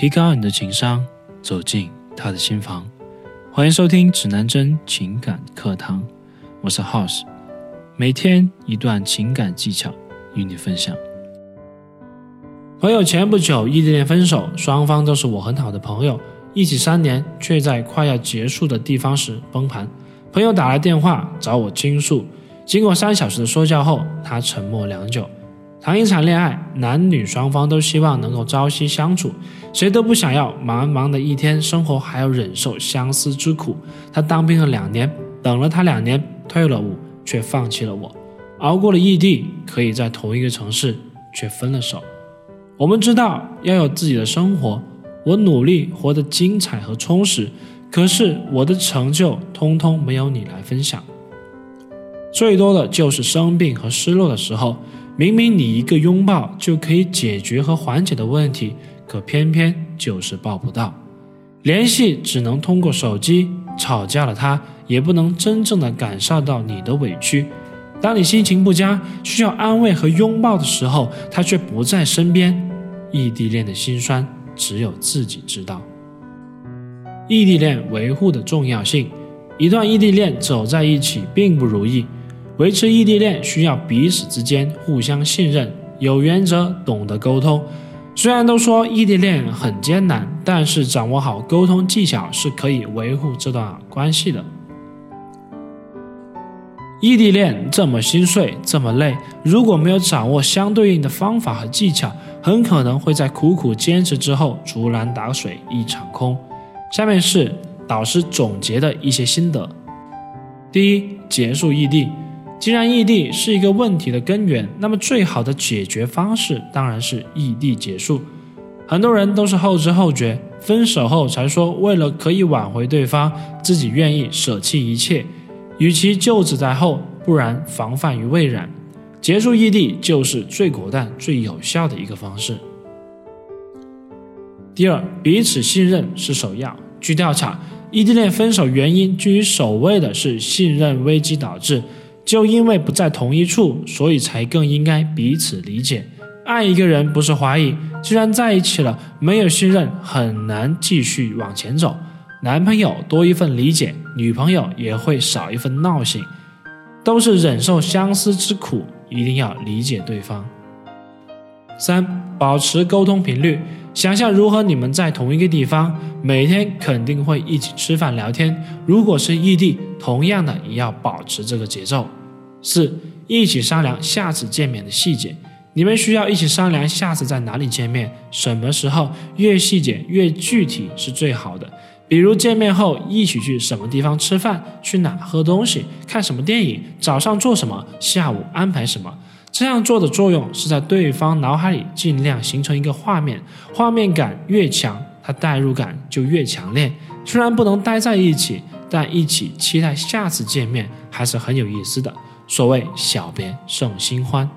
提高你的情商，走进他的心房。欢迎收听指南针情感课堂，我是 House，每天一段情感技巧与你分享。朋友前不久异地恋分手，双方都是我很好的朋友，一起三年，却在快要结束的地方时崩盘。朋友打来电话找我倾诉，经过三小时的说教后，他沉默良久。谈一场恋爱，男女双方都希望能够朝夕相处，谁都不想要忙忙的一天生活还要忍受相思之苦。他当兵了两年，等了他两年，退了伍，却放弃了我。熬过了异地，可以在同一个城市，却分了手。我们知道要有自己的生活，我努力活得精彩和充实，可是我的成就通通没有你来分享，最多的就是生病和失落的时候。明明你一个拥抱就可以解决和缓解的问题，可偏偏就是抱不到。联系只能通过手机，吵架了他也不能真正的感受到你的委屈。当你心情不佳，需要安慰和拥抱的时候，他却不在身边。异地恋的心酸，只有自己知道。异地恋维护的重要性，一段异地恋走在一起并不如意。维持异地恋需要彼此之间互相信任、有原则、懂得沟通。虽然都说异地恋很艰难，但是掌握好沟通技巧是可以维护这段关系的。异地恋这么心碎，这么累，如果没有掌握相对应的方法和技巧，很可能会在苦苦坚持之后竹篮打水一场空。下面是导师总结的一些心得：第一，结束异地。既然异地是一个问题的根源，那么最好的解决方式当然是异地结束。很多人都是后知后觉，分手后才说为了可以挽回对方，自己愿意舍弃一切。与其就此在后，不然防范于未然。结束异地就是最果断、最有效的一个方式。第二，彼此信任是首要。据调查，异地恋分手原因居于首位的是信任危机导致。就因为不在同一处，所以才更应该彼此理解。爱一个人不是怀疑，既然在一起了，没有信任很难继续往前走。男朋友多一份理解，女朋友也会少一份闹性。都是忍受相思之苦，一定要理解对方。三，保持沟通频率。想象如何你们在同一个地方，每天肯定会一起吃饭聊天。如果是异地，同样的也要保持这个节奏。四，一起商量下次见面的细节。你们需要一起商量下次在哪里见面，什么时候，越细节越具体是最好的。比如见面后一起去什么地方吃饭，去哪喝东西，看什么电影，早上做什么，下午安排什么。这样做的作用是在对方脑海里尽量形成一个画面，画面感越强，他代入感就越强烈。虽然不能待在一起，但一起期待下次见面还是很有意思的。所谓小别胜新欢。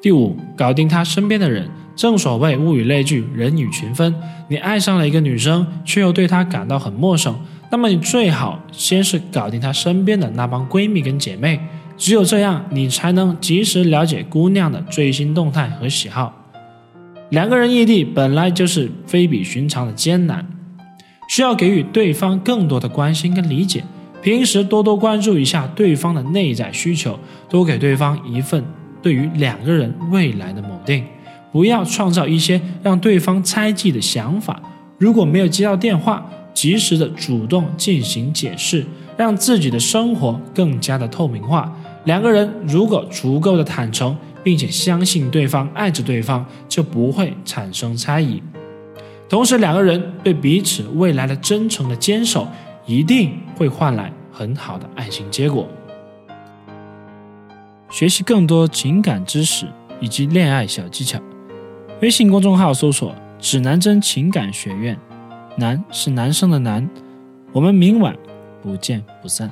第五，搞定他身边的人。正所谓物以类聚，人以群分。你爱上了一个女生，却又对她感到很陌生，那么你最好先是搞定她身边的那帮闺蜜跟姐妹。只有这样，你才能及时了解姑娘的最新动态和喜好。两个人异地本来就是非比寻常的艰难，需要给予对方更多的关心跟理解。平时多多关注一下对方的内在需求，多给对方一份对于两个人未来的锚定，不要创造一些让对方猜忌的想法。如果没有接到电话，及时的主动进行解释，让自己的生活更加的透明化。两个人如果足够的坦诚，并且相信对方爱着对方，就不会产生猜疑。同时，两个人对彼此未来的真诚的坚守，一定会换来很好的爱情结果。学习更多情感知识以及恋爱小技巧，微信公众号搜索“指南针情感学院”，男是男生的男。我们明晚不见不散。